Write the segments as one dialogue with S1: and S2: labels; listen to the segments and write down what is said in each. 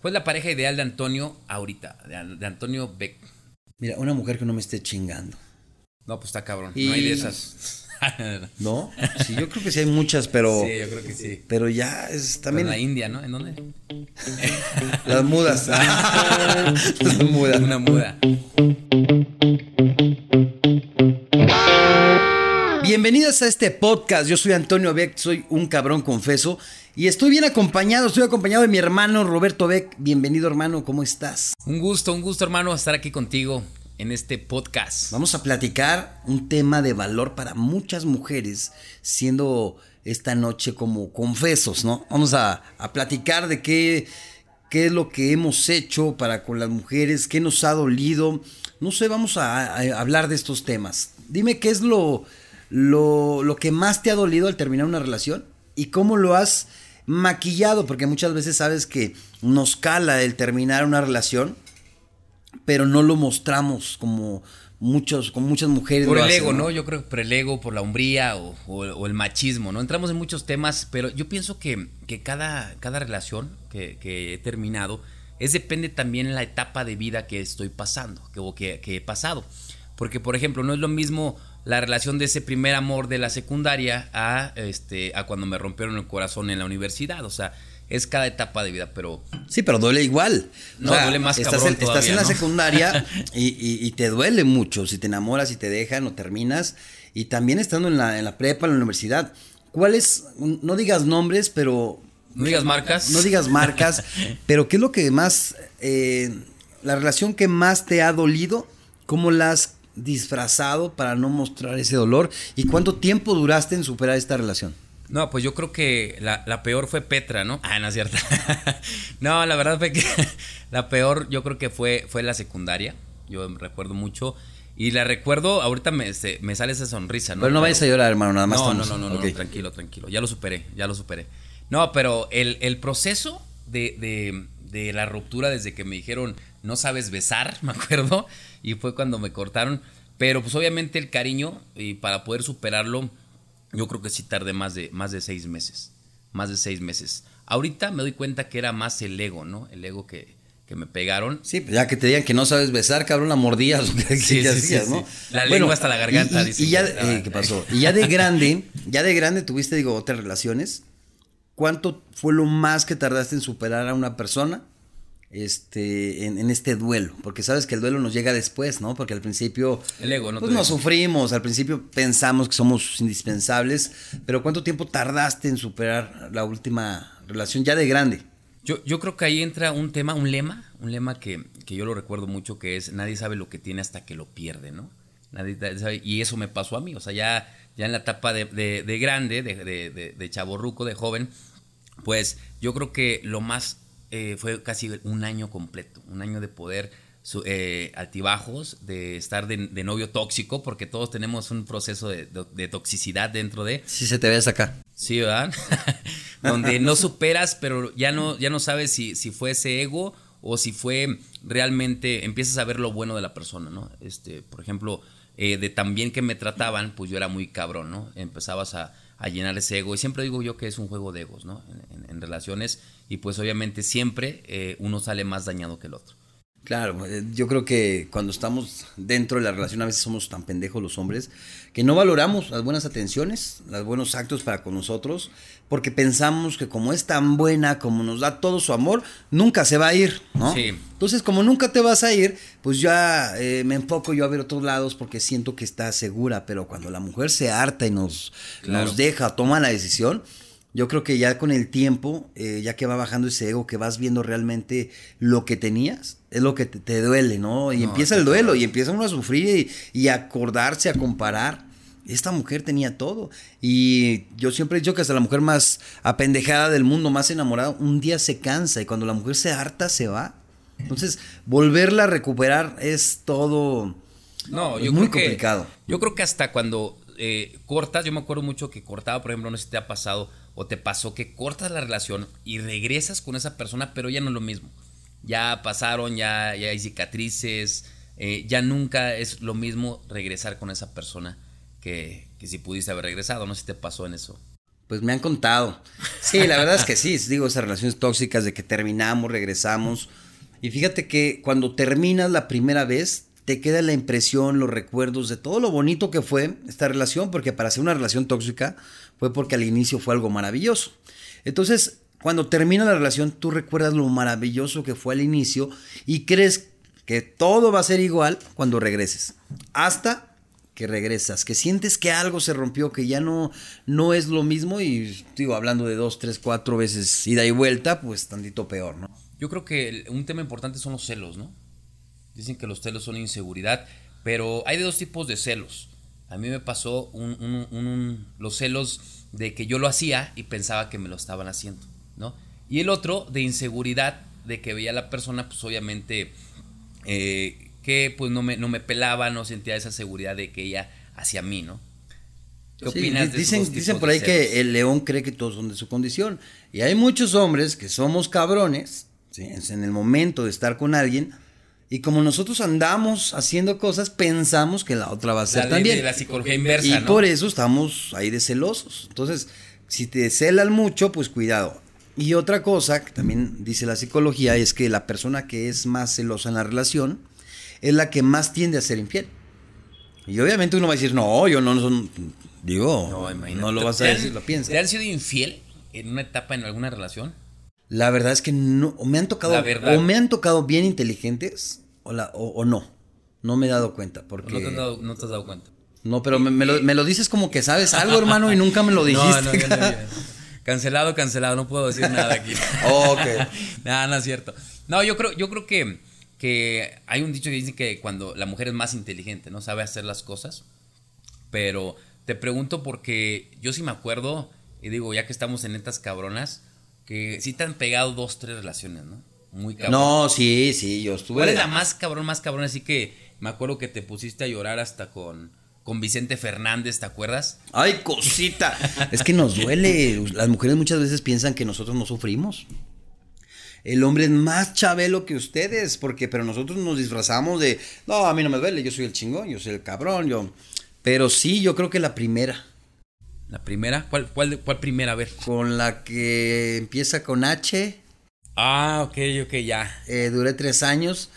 S1: ¿Cuál es la pareja ideal de Antonio ahorita? De, de Antonio Beck.
S2: Mira, una mujer que no me esté chingando.
S1: No, pues está cabrón.
S2: Y-
S1: No hay de esas.
S2: ¿No? Sí, yo creo que sí hay muchas, pero.
S1: Sí, yo creo que sí.
S2: Pero ya es
S1: También
S2: también.
S1: en la India, ¿no? ¿En dónde?
S2: Las mudas. Las mudas.
S1: Una muda.
S2: Bienvenidos a este podcast. Yo soy Antonio Beck, soy un cabrón confeso. Y estoy bien acompañado, estoy acompañado de mi hermano Roberto Beck. Bienvenido, hermano, ¿cómo estás?
S1: Un gusto, un gusto, hermano, estar aquí contigo en este podcast.
S2: Vamos a platicar un tema de valor para muchas mujeres, siendo esta noche como confesos, ¿no? Vamos a, a platicar de qué, qué es lo que hemos hecho para con las mujeres, qué nos ha dolido. No sé, vamos a, a hablar de estos temas. Dime qué es lo, lo, lo que más te ha dolido al terminar una relación y cómo lo has maquillado, porque muchas veces sabes que nos cala el terminar una relación pero no lo mostramos como muchos, como muchas mujeres.
S1: Por el
S2: hacen,
S1: ego, ¿no? Yo creo que por el ego, por la hombría o, o- o el machismo, ¿no? Entramos en muchos temas, pero yo pienso que, que cada, cada relación que, que he terminado es depende también la etapa de vida que estoy pasando, que, que he pasado. Porque, por ejemplo, no es lo mismo la relación de ese primer amor de la secundaria a, este, a cuando me rompieron el corazón en la universidad. O sea, es cada etapa de vida, pero
S2: Sí, pero duele igual.
S1: No, duele más
S2: estás
S1: cabrón
S2: en, estás en la secundaria y, y- y te duele mucho si te enamoras y te dejan o terminas. Y también estando en la, en la prepa, en la universidad. ¿Cuáles, no digas nombres, pero
S1: no digas marcas.
S2: no digas marcas, pero qué es lo que más, eh, la relación que más te ha dolido, cómo la has disfrazado para no mostrar ese dolor y cuánto tiempo duraste en superar esta relación.
S1: No, pues yo creo que la, la peor fue Petra, ¿no? Ah, no es cierto. no, la verdad fue que la peor yo creo que fue, fue la secundaria. Yo recuerdo mucho. Y la recuerdo, ahorita me, se- me sale esa sonrisa, ¿no?
S2: Pero no vayas a llorar, hermano, nada más
S1: No,
S2: estamos-
S1: no, no, no, no, tranquilo, tranquilo. Ya lo superé, ya lo superé. No, pero el, el proceso de, de- de la ruptura desde que me dijeron no sabes besar, me acuerdo, y fue cuando me cortaron. Pero pues obviamente el cariño, y para poder superarlo, yo creo que sí tardé más de, más de seis meses. Más de seis meses. Ahorita me doy cuenta que era más el ego, ¿no? El ego que, que me pegaron.
S2: Sí, pues ya que te digan que no sabes besar, cabrón, la mordías, o qué,
S1: Sí,
S2: qué
S1: sí,
S2: hacías,
S1: sí,
S2: ¿no?
S1: La lengua hasta la garganta,
S2: Y, y-
S1: dicen
S2: y ya,
S1: que
S2: eh, ¿qué pasó? Y ya de grande, ya de grande tuviste, digo, otras relaciones. ¿Cuánto fue lo más que tardaste en superar a una persona? Este, en, en este duelo, porque sabes que el duelo nos llega después, ¿no? Porque al principio,
S1: El ego, ¿no?
S2: pues nos sufrimos, al principio pensamos que somos indispensables, pero ¿cuánto tiempo tardaste en superar la última relación ya de grande?
S1: Yo, yo creo que ahí entra un tema, un lema, un lema que, que yo lo recuerdo mucho, que es nadie sabe lo que tiene hasta que lo pierde, ¿no? Nadie sabe, y eso me pasó a mí, o sea, ya, ya en la etapa de, de- de grande, de, de, de, de chavorruco, de joven, pues yo creo que lo más eh, fue casi un año completo, un año de poder, su- eh, altibajos, de estar de, de novio tóxico, porque todos tenemos un proceso de, de- de toxicidad dentro de...
S2: Si se te ves acá.
S1: Sí, ¿verdad? Donde no superas, pero ya no, ya no sabes si, si fue ese ego o si fue realmente, empiezas a ver lo bueno de la persona, ¿no? Este, por ejemplo, eh, de tan bien que me trataban, pues yo era muy cabrón, ¿no? Empezabas a, a llenar ese ego. Y siempre digo yo que es un juego de egos, ¿no? En, en- en relaciones. Y pues obviamente siempre eh, uno sale más dañado que el otro.
S2: Claro, eh, yo creo que cuando estamos dentro de la relación a veces somos tan pendejos los hombres que no valoramos las buenas atenciones, los buenos actos para con nosotros, porque pensamos que como es tan buena, como nos da todo su amor, nunca se va a ir, ¿no?
S1: Sí.
S2: Entonces, como nunca te vas a ir, pues ya eh, me enfoco yo a ver otros lados porque siento que está segura, pero cuando la mujer se harta y nos,
S1: Claro.
S2: nos deja, toma la decisión, yo creo que ya con el tiempo, eh, ya que va bajando ese ego, que vas viendo realmente lo que tenías, es lo que te, te duele, ¿no? Y
S1: No,
S2: empieza el duelo y empieza uno a sufrir y, y a acordarse, a comparar. Esta mujer tenía todo. Y yo siempre he dicho que hasta la mujer más apendejada del mundo, más enamorada, un día se cansa y cuando la mujer se harta, se va. Entonces, volverla a recuperar es todo
S1: No,
S2: es
S1: yo
S2: muy
S1: creo que-
S2: complicado.
S1: yo creo que hasta cuando eh, cortas, yo me acuerdo mucho que cortaba, por ejemplo, no sé si te ha pasado o te pasó que cortas la relación y regresas con esa persona, pero ya no es lo mismo. Ya pasaron, ya, ya hay cicatrices, eh, ya nunca es lo mismo regresar con esa persona que, que si pudiste haber regresado. No sé si te pasó en eso.
S2: Pues me han contado. Sí, la verdad es que sí, digo, esas relaciones tóxicas de que terminamos, regresamos. Y fíjate que cuando terminas la primera vez, te queda la impresión, los recuerdos de todo lo bonito que fue esta relación, porque para ser una relación tóxica fue porque al inicio fue algo maravilloso. Entonces, cuando termina la relación, tú recuerdas lo maravilloso que fue al inicio y crees que todo va a ser igual cuando regreses. Hasta que regresas, que sientes que algo se rompió, que ya no, no es lo mismo y digo, hablando de dos, tres, cuatro veces ida y vuelta, pues tantito peor, ¿no?
S1: Yo creo que un tema importante son los celos, ¿no? Dicen que los celos son inseguridad, pero hay de dos tipos de celos. A mí me pasó un, los celos de que yo lo hacía y pensaba que me lo estaban haciendo, ¿no? Y el otro de inseguridad, de que veía a la persona, pues obviamente eh, que pues no me, no me pelaba, no sentía esa seguridad de que ella hacia mí, ¿no?
S2: ¿Qué opinas de dicen, dicen por ahí que el león cree que todos son de su condición. Y hay muchos hombres que somos cabrones, en el momento de estar con alguien, y como nosotros andamos haciendo cosas, pensamos que la otra va a ser también.
S1: la psicología inversa.
S2: Y por eso estamos ahí de celosos. Entonces, si te celan mucho, pues cuidado. Y otra cosa que también dice la psicología es que la persona que es más celosa en la relación es la que más tiende a ser infiel. Y obviamente uno va a decir, no, yo no son. Digo, no, no lo vas a decir, lo piensas.
S1: ¿Te han sido infiel en una etapa en alguna relación?
S2: La verdad es que no, o me han tocado, o me han tocado bien inteligentes, o, la, o, no. No me he dado cuenta, porque...
S1: No te, has dado, no te has dado cuenta.
S2: No, pero me, lo, me, lo, dices como que sabes algo, hermano, y nunca me lo dijiste. No,
S1: cancelado, cancelado, no puedo decir nada aquí.
S2: ok.
S1: nada, no es cierto. No, yo creo, yo creo que que hay un dicho que dice que cuando la mujer es más inteligente, ¿no? Sabe hacer las cosas. Pero te pregunto porque yo sí me acuerdo, y digo, ya que estamos en estas cabronas, que sí te han pegado dos, tres relaciones, ¿no?
S2: Muy cabrón. No, sí, sí, yo estuve.
S1: ¿Cuál es la más cabrón, más cabrón? Así que me acuerdo que te pusiste a llorar hasta con, con Vicente Fernández, ¿te acuerdas?
S2: Ay, cosita. es que nos duele. Las mujeres muchas veces piensan que nosotros no sufrimos el hombre es más chabelo que ustedes, porque, pero nosotros nos disfrazamos de, no, a mí no me duele, yo soy el chingón, yo soy el cabrón, yo. Pero sí, yo creo que la primera.
S1: ¿La primera? ¿Cuál, cuál, cuál primera? A ver.
S2: Con la que empieza con H.
S1: Ah, ok, ok, ya.
S2: Eh, duré tres años.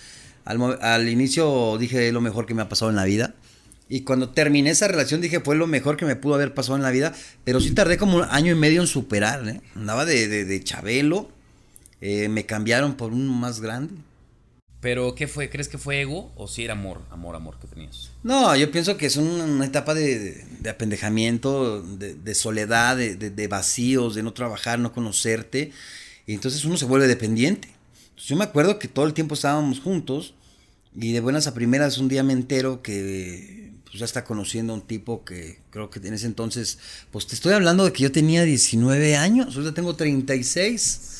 S2: Al, al, inicio dije lo mejor que me ha pasado en la vida. Y cuando terminé esa relación dije fue lo mejor que me pudo haber pasado en la vida. Pero sí tardé como un año y medio en superar. ¿eh? Andaba de, de, de chabelo eh, me cambiaron por uno más grande.
S1: ¿Pero qué fue? ¿Crees que fue ego o si era amor, amor, amor que tenías?
S2: No, yo pienso que es una, etapa de, apendejamiento, de, soledad, de, vacíos, de no trabajar, no conocerte. Y entonces uno se vuelve dependiente. yo me acuerdo que todo el tiempo estábamos juntos y de buenas a primeras un día me entero que pues, ya está conociendo a un tipo que creo que en ese entonces, pues te estoy hablando de que yo tenía 19 años, ahorita tengo 36.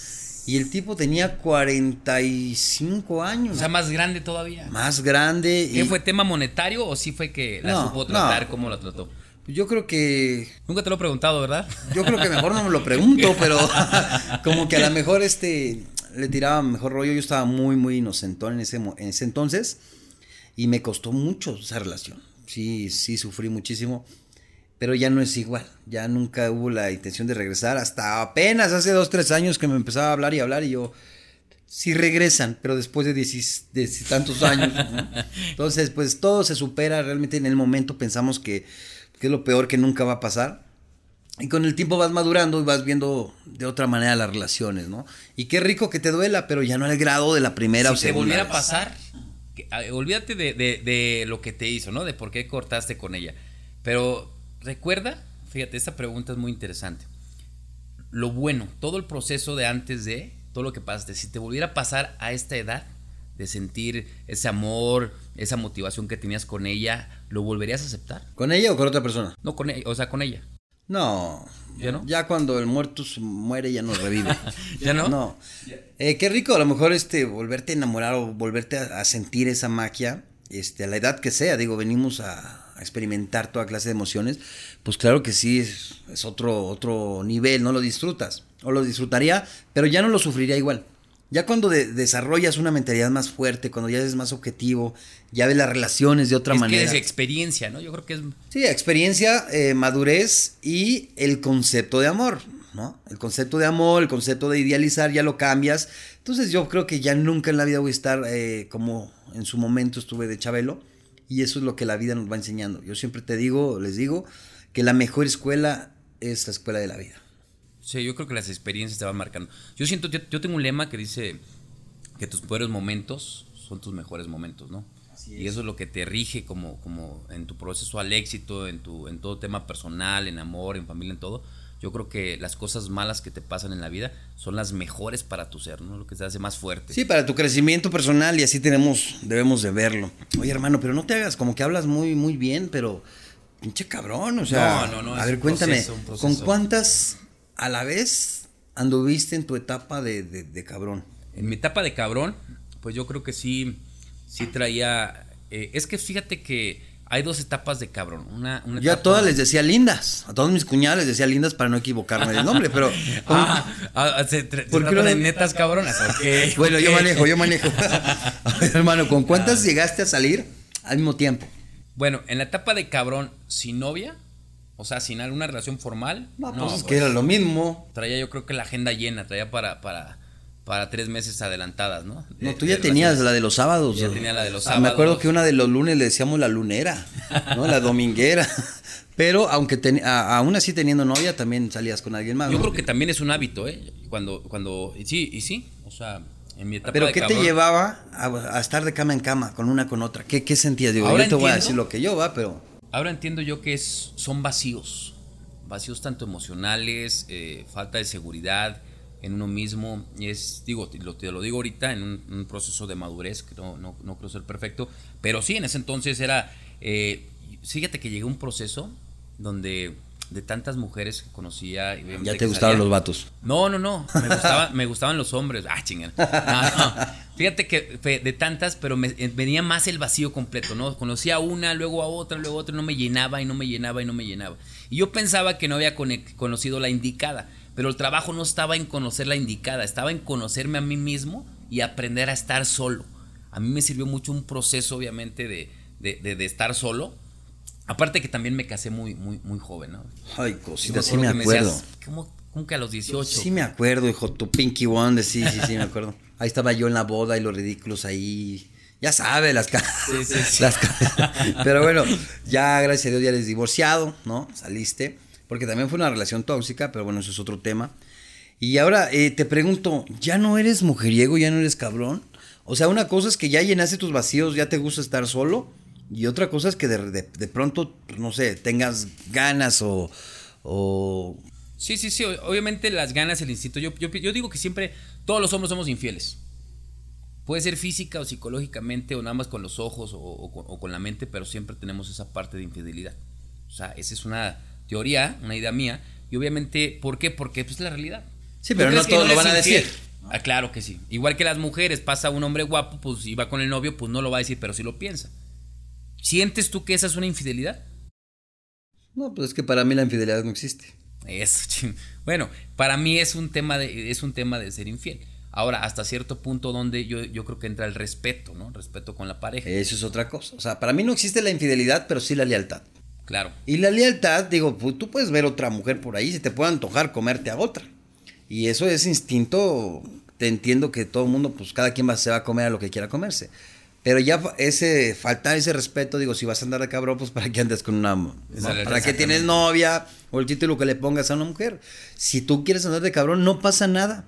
S2: Y el tipo tenía 45 años.
S1: O sea, más grande todavía.
S2: Más grande.
S1: ¿Qué fue tema monetario o sí fue que la supo tratar? ¿Cómo la trató?
S2: Yo creo que.
S1: Nunca te lo he preguntado, ¿verdad?
S2: Yo creo que mejor no me lo pregunto, pero como que a lo mejor este le tiraba mejor rollo. Yo estaba muy, muy inocentón en ese, en ese entonces y me costó mucho esa relación. Sí, sí, sufrí muchísimo pero ya no es igual. Ya nunca hubo la intención de regresar. Hasta apenas hace dos, tres años que me empezaba a hablar y hablar y yo, sí regresan, pero después de, tantos años. Entonces, pues todo se supera. Realmente en el momento pensamos que, que, es lo peor que nunca va a pasar. Y con el tiempo vas madurando y vas viendo de otra manera las relaciones, ¿no? Y qué rico que te duela, pero ya no al grado de la primera
S1: si o segunda. te volviera a pasar, olvídate de, de, de lo que te hizo, ¿no? De por qué cortaste con ella. Pero recuerda, fíjate, esta pregunta es muy interesante. Lo bueno, todo el proceso de antes de, todo lo que pasaste, si te volviera a pasar a esta edad, de sentir ese amor, esa motivación que tenías con ella, ¿lo volverías a aceptar?
S2: ¿Con ella o con otra persona?
S1: No, con ella, o sea, con ella.
S2: No. ¿Ya no? Ya cuando el muerto muere ya no revive.
S1: ¿Ya no?
S2: No. Eh, qué rico a lo mejor este volverte a enamorar o volverte a, a, sentir esa magia, este, a la edad que sea. Digo, venimos a, experimentar toda clase de emociones, pues claro que sí, es, otro, otro nivel, no lo disfrutas. O lo disfrutaría, pero ya no lo sufriría igual. Ya cuando desarrollas una mentalidad más fuerte, cuando ya eres más objetivo, ya ves las relaciones de otra
S1: es
S2: manera.
S1: Que es experiencia, ¿no? Yo creo que es...
S2: Sí, experiencia, eh, madurez y el concepto de amor, ¿no? El concepto de amor, el concepto de idealizar, ya lo cambias. Entonces yo creo que ya nunca en la vida voy a estar eh, como en su momento estuve de Chabelo. Y eso es lo que la vida nos va enseñando. Yo siempre te digo, les digo, que la mejor escuela es la escuela de la vida.
S1: Sí, yo creo que las experiencias te van marcando. Yo siento, yo, tengo un lema que dice que tus peores momentos son tus mejores momentos, ¿no? Y eso es lo que te rige como, como en tu proceso al éxito, en, tu, en todo tema personal, en amor, en familia, en todo. Yo creo que las cosas malas que te pasan en la vida son las mejores para tu ser, ¿no? Lo que te hace más fuerte.
S2: Sí, para tu crecimiento personal y así tenemos, debemos de verlo. Oye, hermano, pero no te hagas como que hablas muy, muy bien, pero pinche cabrón, o sea. No, no, no. A ver, cuéntame, ¿con cuántas a la vez anduviste en tu etapa de, cabrón?
S1: En mi etapa de cabrón, pues yo creo que sí, sí traía... Eh, es que fíjate que hay dos etapas de cabrón. Una,
S2: Yo a todas les decía lindas. A todos mis cuñadas les decía lindas para no equivocarme del nombre, pero.
S1: ah, ah se, netas cabronas.
S2: bueno, yo manejo, yo manejo. hermano, ¿con cuántas ah. llegaste a salir al mismo tiempo?
S1: Bueno, en la etapa de cabrón, sin novia, o sea, sin alguna relación formal.
S2: No, pues es que era lo mismo.
S1: Traía yo creo que la agenda llena, traía para, para, para tres meses adelantadas, ¿no?
S2: no, tú ya tenías la de los sábados.
S1: Ya tenía la de los sábados.
S2: Me acuerdo que una de los lunes le decíamos la lunera, ¿no? la dominguera. Pero aunque aún así teniendo novia, también salías con alguien más.
S1: Yo creo que también es un hábito, ¿eh? Cuando, cuando, sí, y sí, o sea, en mi etapa
S2: ¿Pero qué te llevaba a, estar de cama en cama con una con otra? ¿Qué, qué sentías? Digo, yo te voy a decir lo que yo va, pero...
S1: Ahora entiendo yo que es, son vacíos, vacíos tanto emocionales, eh, falta de seguridad en uno mismo. Es, digo, te lo, te lo digo ahorita en un, proceso de madurez, que no, no, no, creo ser perfecto, pero sí, en ese entonces era, eh, fíjate que llegué a un proceso donde de tantas mujeres que conocía.
S2: Y ya te gustaban los vatos.
S1: No, no, no. Me, gustaban los hombres. Ah, chingada. No, Fíjate que de tantas, pero me, eh, venía más el vacío completo, ¿no? Conocía una, luego a otra, luego a otra, no me llenaba y no me llenaba y no me llenaba. Y yo pensaba que no había conocido la indicada, pero el trabajo no estaba en conocer la indicada, estaba en conocerme a mí mismo y aprender a estar solo. A mí me sirvió mucho un proceso, obviamente, de, de, de estar solo Aparte que también me casé muy, muy, muy joven, ¿no?
S2: Ay, cosita, sí me acuerdo.
S1: ¿cómo, que a los 18?
S2: Sí me acuerdo, hijo, tu Pinky Wonder, sí, sí, sí, me acuerdo. Ahí estaba yo en la boda y los ridículos ahí. Ya sabe, las caras. Sí, sí, sí. Pero bueno, ya gracias a Dios ya eres divorciado, ¿no? Saliste. Porque también fue una relación tóxica, pero bueno, eso es otro tema. Y ahora eh, te pregunto, ¿ya no eres mujeriego, ya no eres cabrón? O sea, una cosa es que ya llenaste tus vacíos, ya te gusta estar solo. Y otra cosa es que de, pronto, pues, no sé, tengas ganas o,
S1: Sí, sí, sí, obviamente las ganas, el instinto. Yo, yo, digo que siempre todos los hombres somos infieles. Puede ser física o psicológicamente o nada más con los ojos o, con la mente, pero siempre tenemos esa parte de infidelidad. O sea, esa es una teoría, una idea mía. Y obviamente, ¿por qué? Porque pues, es la realidad.
S2: Sí, pero no todos lo van a decir.
S1: Ah, claro que sí. Igual que las mujeres, pasa un hombre guapo, pues y va con el novio, pues no lo va a decir, pero sí lo piensa. ¿Sientes tú que esa es una infidelidad?
S2: No, pues es que para mí la infidelidad no existe.
S1: Eso, bueno, para mí es un tema de, es un tema de ser infiel. Ahora, hasta cierto punto donde yo, yo creo que entra el respeto, ¿no? respeto con la pareja.
S2: Eso es otra cosa. O sea, para mí no existe la infidelidad, pero sí la lealtad.
S1: Claro.
S2: Y la lealtad, digo, pues, tú puedes ver otra mujer por ahí, se te puede antojar comerte a otra. Y eso es instinto, te entiendo que todo el mundo, pues cada quien va, se va a comer a lo que quiera comerse. Pero ya ese, falta ese respeto, digo, si vas a andar de cabrón, pues para qué andes con una... Para qué tienes novia o el título que le pongas a una mujer. Si tú quieres andar de cabrón, no pasa nada.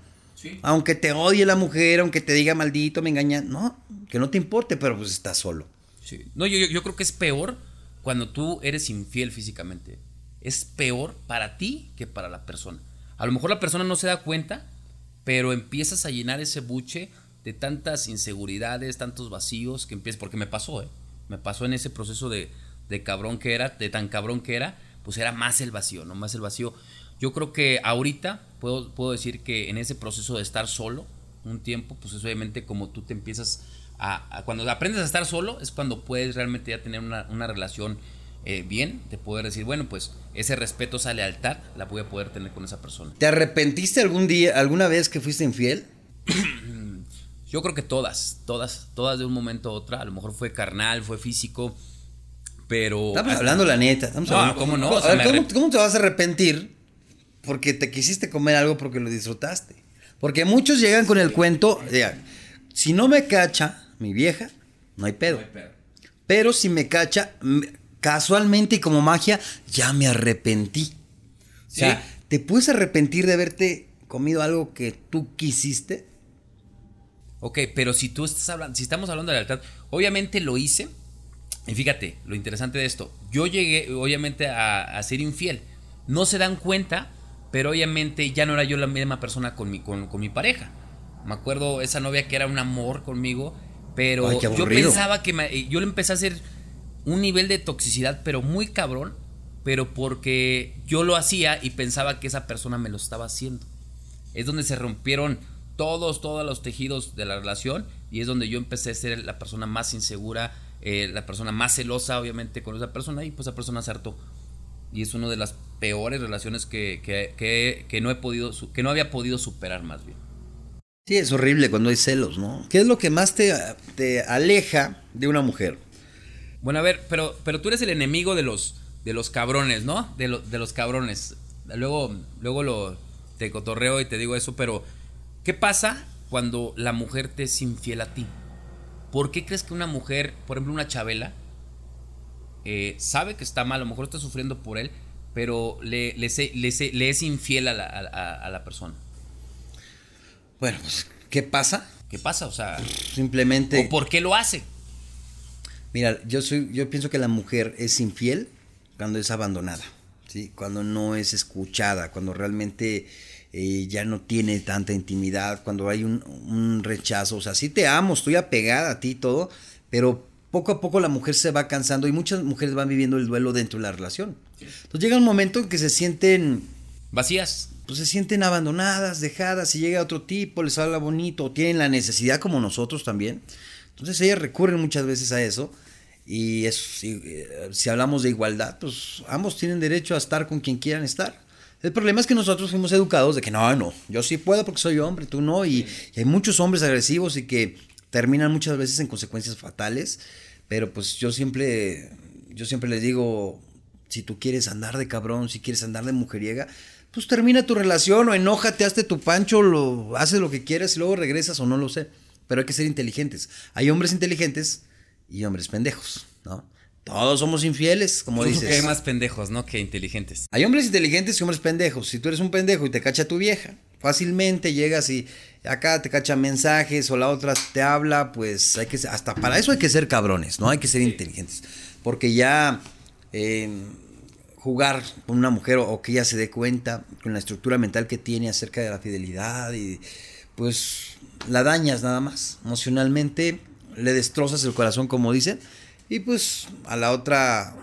S2: Aunque te odie la mujer, aunque te diga maldito, me engaña, no, que no te importe, pero pues estás solo.
S1: Sí. No, yo, yo creo que es peor cuando tú eres infiel físicamente. Es peor para ti que para la persona. A lo mejor la persona no se da cuenta, pero empiezas a llenar ese buche de tantas inseguridades, tantos vacíos que empieza, porque me pasó, ¿eh? Me pasó en ese proceso de, de cabrón que era, de tan cabrón que era, pues era más el vacío, no más el vacío. Yo creo que ahorita puedo, puedo decir que en ese proceso de estar solo un tiempo, pues es obviamente como tú te empiezas a, cuando aprendes a estar solo es cuando puedes realmente ya tener una, una relación eh, bien, de poder decir, bueno, pues ese respeto, esa lealtad la voy a poder tener con esa persona.
S2: ¿Te arrepentiste algún día, alguna vez que fuiste infiel?
S1: Yo creo que todas, todas, todas de un momento a otro. A lo mejor fue carnal, fue físico, pero...
S2: Estamos hablando la neta. Estamos
S1: No,
S2: hablando-
S1: ¿cómo no?
S2: ¿Cómo,
S1: O sea,
S2: a ver,
S1: me
S2: ¿cómo- te vas a arrepentir porque te quisiste comer algo porque lo disfrutaste? Porque muchos llegan con el cuento, de, si no me cacha mi vieja, no hay pedo. Pero si me cacha, casualmente y como magia, ya me arrepentí. O sea,
S1: Sí.
S2: ¿te puedes arrepentir de haberte comido algo que tú quisiste?
S1: Ok, pero si tú estás hablando, si estamos hablando de lealtad, obviamente lo hice. Y fíjate, lo interesante de esto, yo llegué obviamente a, a ser infiel. No se dan cuenta, pero obviamente ya no era yo la misma persona con mi, con, con mi pareja. Me acuerdo esa novia que era un amor conmigo, pero
S2: Ay,
S1: yo pensaba que me- yo le empecé a hacer un nivel de toxicidad, pero muy cabrón, pero porque yo lo hacía y pensaba que esa persona me lo estaba haciendo es donde se rompieron todos, todos los tejidos de la relación y es donde yo empecé a ser la persona más insegura, eh, la persona más celosa, obviamente, con esa persona y pues esa persona se hartó. Y es una de las peores relaciones que, que, que- que no he podido, que no había podido superar más bien.
S2: Sí, es horrible cuando hay celos, ¿no? ¿Qué es lo que más te, te aleja de una mujer?
S1: Bueno, a ver, pero, pero tú eres el enemigo de los, de los cabrones, ¿no? De, de los cabrones. Luego, luego lo, te cotorreo y te digo eso, pero ¿qué pasa cuando la mujer te es infiel a ti? ¿Por qué crees que una mujer, por ejemplo una Chabela, eh, sabe que está mal, a lo mejor está sufriendo por él, pero le, le, le es infiel a la, a- a la persona?
S2: Bueno, pues, ¿qué pasa?
S1: ¿Qué pasa? O sea,
S2: Simplemente...
S1: ¿o por qué lo hace?
S2: Mira, yo soy, yo pienso que la mujer es infiel cuando es abandonada, ¿sí? Cuando no es escuchada, cuando realmente eh, ya no tiene tanta intimidad, cuando hay un, un rechazo. O sea, sí te amo, estoy apegada a ti y todo, pero poco a poco la mujer se va cansando y muchas mujeres van viviendo el duelo dentro de la relación. Entonces llega un momento en que se sienten
S1: Vacías.
S2: Pues se sienten abandonadas, dejadas, y llega otro tipo, les habla bonito, o tienen la necesidad como nosotros también. Entonces ellas recurren muchas veces a eso. Y es, si, eh, si hablamos de igualdad, pues ambos tienen derecho a estar con quien quieran estar. El problema es que nosotros fuimos educados de que no, no, yo sí puedo porque soy hombre, tú no. Y, y hay muchos hombres agresivos y que terminan muchas veces en consecuencias fatales. Pero pues yo siempre, yo siempre les digo, si tú quieres andar de cabrón, si quieres andar de mujeriega, pues termina tu relación o enójate, hazte tu pancho, lo, haces lo que quieras y luego regresas o no lo sé. Pero hay que ser inteligentes. Hay hombres inteligentes y hombres pendejos, ¿no? Todos somos infieles, como dices.
S1: que hay más pendejos, ¿no? Que inteligentes.
S2: Hay hombres inteligentes y hombres pendejos. Si tú eres un pendejo y te cacha tu vieja, fácilmente llegas y acá te cacha mensajes o la otra te habla, pues hay que ser- hasta para eso hay que ser cabrones, no hay que ser inteligentes, porque ya eh, jugar con una mujer o, o que ella se dé cuenta con la estructura mental que tiene acerca de la fidelidad y pues la dañas nada más emocionalmente, le destrozas el corazón como dicen y pues a la otra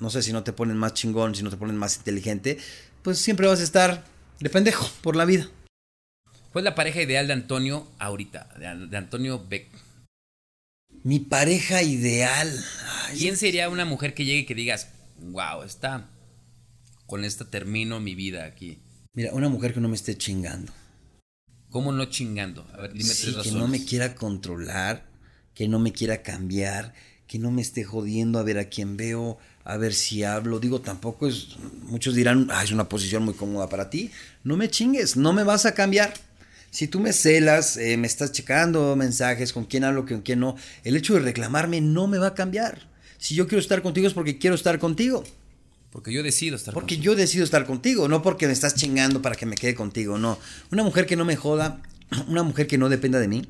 S2: no sé si no te ponen más chingón, si no te ponen más inteligente, pues siempre vas a estar de pendejo por la vida.
S1: Pues la pareja ideal de Antonio ahorita, de, de Antonio Beck.
S2: Mi pareja ideal. Ay,
S1: ¿Quién sería una mujer que llegue y que digas, wow, esta, con esta termino mi vida aquí?
S2: Mira, una mujer que no me esté chingando.
S1: ¿Cómo no chingando? A ver, dime
S2: Sí,
S1: tres
S2: que
S1: razones.
S2: no me quiera controlar, que no me quiera cambiar, que no me esté jodiendo a ver a quién veo, a ver si hablo. Digo, tampoco es. Muchos dirán, ah, es una posición muy cómoda para ti. No me chingues, no me vas a cambiar. Si tú me celas, eh, me estás checando mensajes, con quién hablo, con quién no, el hecho de reclamarme no me va a cambiar. Si yo quiero estar contigo es porque quiero estar contigo.
S1: Porque yo decido estar
S2: Porque
S1: contigo.
S2: yo decido estar contigo, no porque me estás chingando para que me quede contigo, no. Una mujer que no me joda, una mujer que no dependa de mí,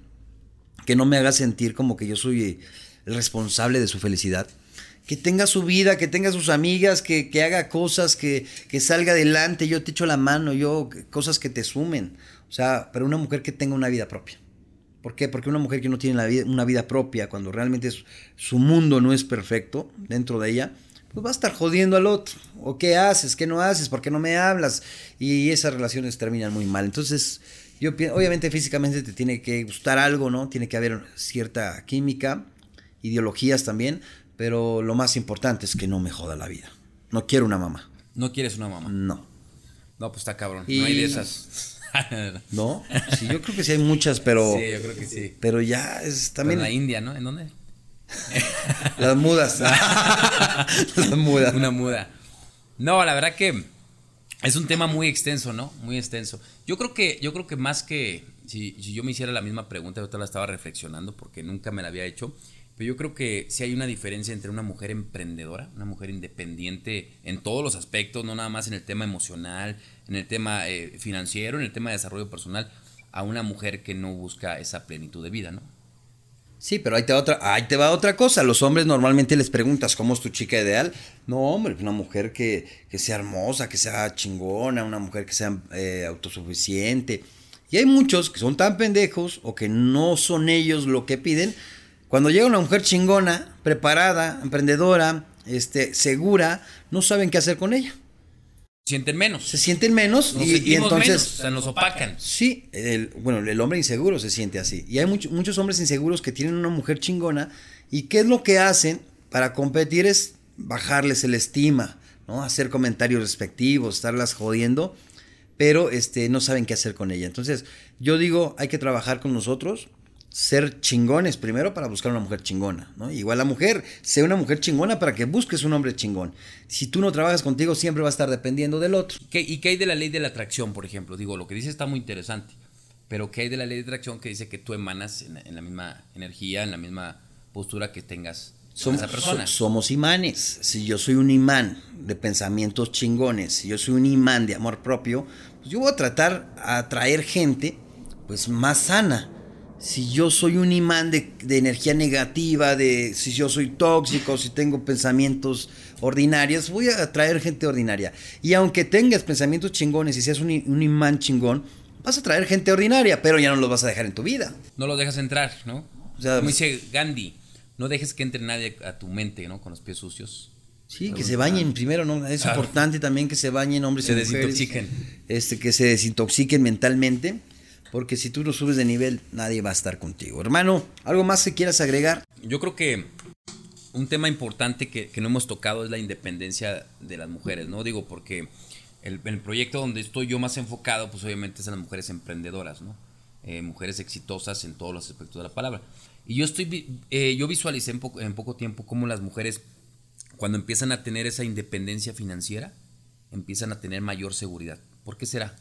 S2: que no me haga sentir como que yo soy el responsable de su felicidad. Que tenga su vida, que tenga sus amigas, que, que haga cosas, que, que salga adelante, yo te echo la mano, yo, cosas que te sumen. O sea, pero una mujer que tenga una vida propia. ¿Por qué? Porque una mujer que no tiene la vida- una vida propia, cuando realmente su, su mundo no es perfecto dentro de ella, pues va a estar jodiendo al otro. ¿O qué haces? ¿Qué no haces? ¿Por qué no me hablas? Y esas relaciones terminan muy mal. Entonces, yo obviamente físicamente te tiene que gustar algo, ¿no? Tiene que haber cierta química, ideologías también, pero lo más importante es que no me joda la vida. No quiero una mamá.
S1: No quieres una mamá.
S2: No.
S1: No, pues está cabrón.
S2: Y-
S1: No hay de esas.
S2: ¿No? Sí, yo creo que sí hay muchas, pero.
S1: Sí, yo creo que sí.
S2: Pero ya es también.
S1: En la India, ¿no? ¿En dónde?
S2: Las mudas. Las mudas.
S1: Una muda. No, la verdad que es un tema muy extenso, ¿no? Muy extenso. Yo creo que, yo creo que más que si, si yo me hiciera la misma pregunta, yo te la estaba reflexionando porque nunca me la había hecho. Pero yo creo que sí hay una diferencia entre una mujer emprendedora, una mujer independiente en todos los aspectos, no nada más en el tema emocional, en el tema eh, financiero, en el tema de desarrollo personal, a una mujer que no busca esa plenitud de vida, ¿no?
S2: Sí, pero ahí te va otra, ahí te va otra cosa. Los hombres normalmente les preguntas cómo es tu chica ideal. No, hombre, una mujer que, que sea hermosa, que sea chingona, una mujer que sea eh, autosuficiente. Y hay muchos que son tan pendejos o que no son ellos lo que piden. Cuando llega una mujer chingona, preparada, emprendedora, este, segura, no saben qué hacer con ella.
S1: Sienten menos.
S2: Se sienten menos
S1: Nos
S2: y, entonces...
S1: menos, o sea, nos opacan.
S2: Sí, el, bueno, el hombre inseguro se siente así. Y hay mucho- muchos hombres inseguros que tienen una mujer chingona. ¿Y qué es lo que hacen para competir? Es bajarles el estima, ¿no? Hacer comentarios respectivos, estarlas jodiendo, pero este, no saben qué hacer con ella. Entonces, yo digo, hay que trabajar con nosotros, ser chingones primero para buscar una mujer chingona, ¿no? Igual la mujer, sea una mujer chingona para que busques un hombre chingón. Si tú no trabajas contigo, siempre va a estar dependiendo del otro.
S1: ¿Qué- ¿Y qué hay de la ley de la atracción, por ejemplo? Digo, lo que dice está muy interesante, pero ¿qué hay de la ley de atracción que dice que tú emanas en, en la misma energía, en la misma postura que tengas
S2: Somos,
S1: esa persona?
S2: so- somos imanes. Si yo soy un imán de pensamientos chingones, si yo soy un imán de amor propio, pues yo voy a tratar a atraer gente pues más sana. Si yo soy un imán de, de energía negativa, de si yo soy tóxico, si tengo pensamientos ordinarios, voy a atraer gente ordinaria. Y aunque tengas pensamientos chingones y seas un, imán chingón, vas a atraer gente ordinaria, pero ya no los vas a dejar en tu vida.
S1: No lo dejas entrar, ¿no?
S2: O sea,
S1: Como dice Gandhi, no dejes que entre nadie a tu mente, ¿no? Con los pies sucios.
S2: Sí, que se bañen primero, ¿no? Es importante también que se bañen hombres
S1: Se
S2: y mujeres.
S1: desintoxiquen.
S2: Este, que se desintoxiquen mentalmente, porque si tú no subes de nivel, nadie va a estar contigo. Hermano, ¿algo más que quieras agregar?
S1: Yo creo que un tema importante que, no hemos tocado es la independencia de las mujeres, ¿no? Digo, porque el, proyecto donde estoy yo más enfocado, pues obviamente es en las mujeres emprendedoras, ¿no? Eh, mujeres exitosas en todos los aspectos de la palabra. Y yo estoy, eh, yo visualicé en poco tiempo cómo las mujeres, cuando empiezan a tener esa independencia financiera, empiezan a tener mayor seguridad. ¿Por qué será?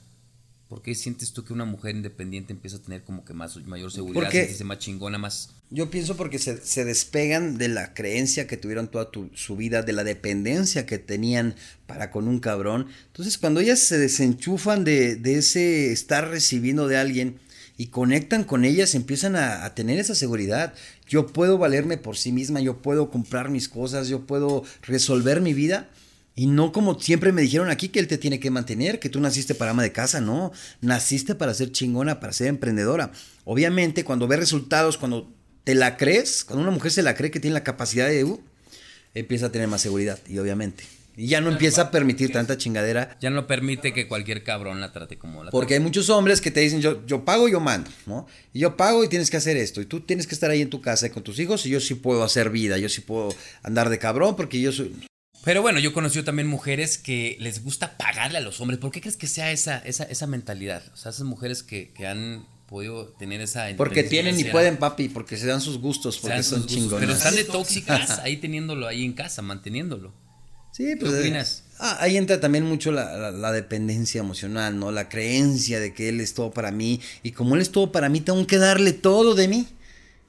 S1: ¿Por qué sientes tú que una mujer independiente empieza a tener como que más mayor seguridad, sentirse más chingona, más
S2: Yo pienso porque se, se despegan de la creencia que tuvieron toda tu- su vida, de la dependencia que tenían para con un cabrón. Entonces, cuando ellas se desenchufan de, de ese estar recibiendo de alguien y conectan con ellas, empiezan a, a tener esa seguridad. Yo puedo valerme por sí misma, yo puedo comprar mis cosas, yo puedo resolver mi vida. Y no como siempre me dijeron aquí que él te tiene que mantener, que tú naciste para ama de casa, no, naciste para ser chingona, para ser emprendedora. Obviamente cuando ves resultados, cuando te la crees, cuando una mujer se la cree que tiene la capacidad de, uh, empieza a tener más seguridad y obviamente. Y ya no empieza a permitir tanta chingadera,
S1: Ya no permite que cualquier cabrón la trate como la
S2: porque hay muchos hombres que te dicen yo, yo pago, yo mando, ¿no? Y yo pago y tienes que hacer esto, y tú tienes que estar ahí en tu casa con tus hijos y yo sí puedo hacer vida, yo sí puedo andar de cabrón porque yo soy...
S1: Pero bueno, yo he conocido también mujeres que les gusta pagarle a los hombres. ¿Por qué crees que sea esa, esa, esa mentalidad? O sea, esas mujeres que, que han podido tener esa...
S2: Porque tienen y pueden, papi, porque se dan sus gustos, porque son chingonas.
S1: Pero están de tóxicas ahí teniéndolo ahí en casa, manteniéndolo.
S2: Sí, pues.
S1: ¿Qué
S2: eh,
S1: opinas?
S2: ah, ahí entra también mucho la, la- la dependencia emocional, ¿no? La creencia de que él es todo para mí. Y como él es todo para mí, tengo que darle todo de mí.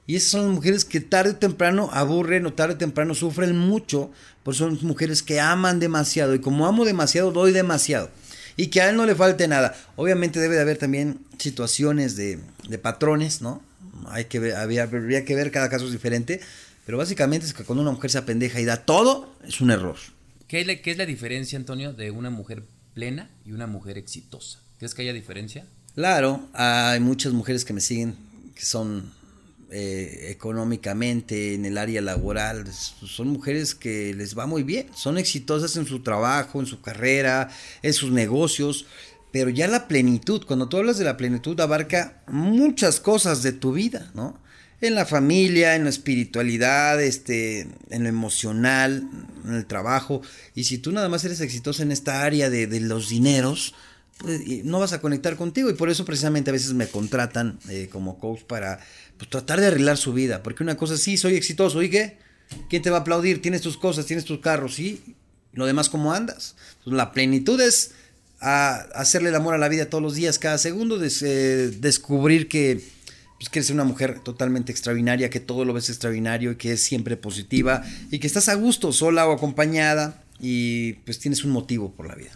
S2: Y esas son las mujeres que tarde o temprano aburren o tarde o temprano sufren mucho. Pues son mujeres que aman demasiado. Y como amo demasiado, doy demasiado. Y que a él no le falte nada. Obviamente debe de haber también situaciones de, de patrones, ¿no? Hay que ver, había, habría que ver, cada caso es diferente. Pero básicamente es que cuando una mujer se apendeja y da todo, es un error.
S1: ¿Qué es, la, qué es la diferencia, Antonio, de una mujer plena y una mujer exitosa? ¿Crees que haya diferencia?
S2: Claro, hay muchas mujeres que me siguen que son eh, económicamente en el área laboral, son mujeres que les va muy bien, son exitosas en su trabajo, en su carrera, en sus negocios, pero ya la plenitud, cuando tú hablas de la plenitud, abarca muchas cosas de tu vida, ¿no? En la familia, en la espiritualidad, este, en lo emocional, en el trabajo. Y si tú nada más eres exitosa en esta área de, de los dineros, no vas a conectar contigo. Y por eso precisamente a veces me contratan eh, como coach para pues, tratar de arreglar su vida. Porque una cosa, sí, soy exitoso, ¿y qué? ¿Quién te va a aplaudir? Tienes tus cosas, tienes tus carros, ¿sí? Lo demás, ¿cómo andas? la plenitud es a hacerle el amor a la vida todos los días, cada segundo, eh, descubrir que, pues, que eres una mujer totalmente extraordinaria, que todo lo ves extraordinario y que es siempre positiva y que estás a gusto, sola o acompañada y pues tienes un motivo por la vida.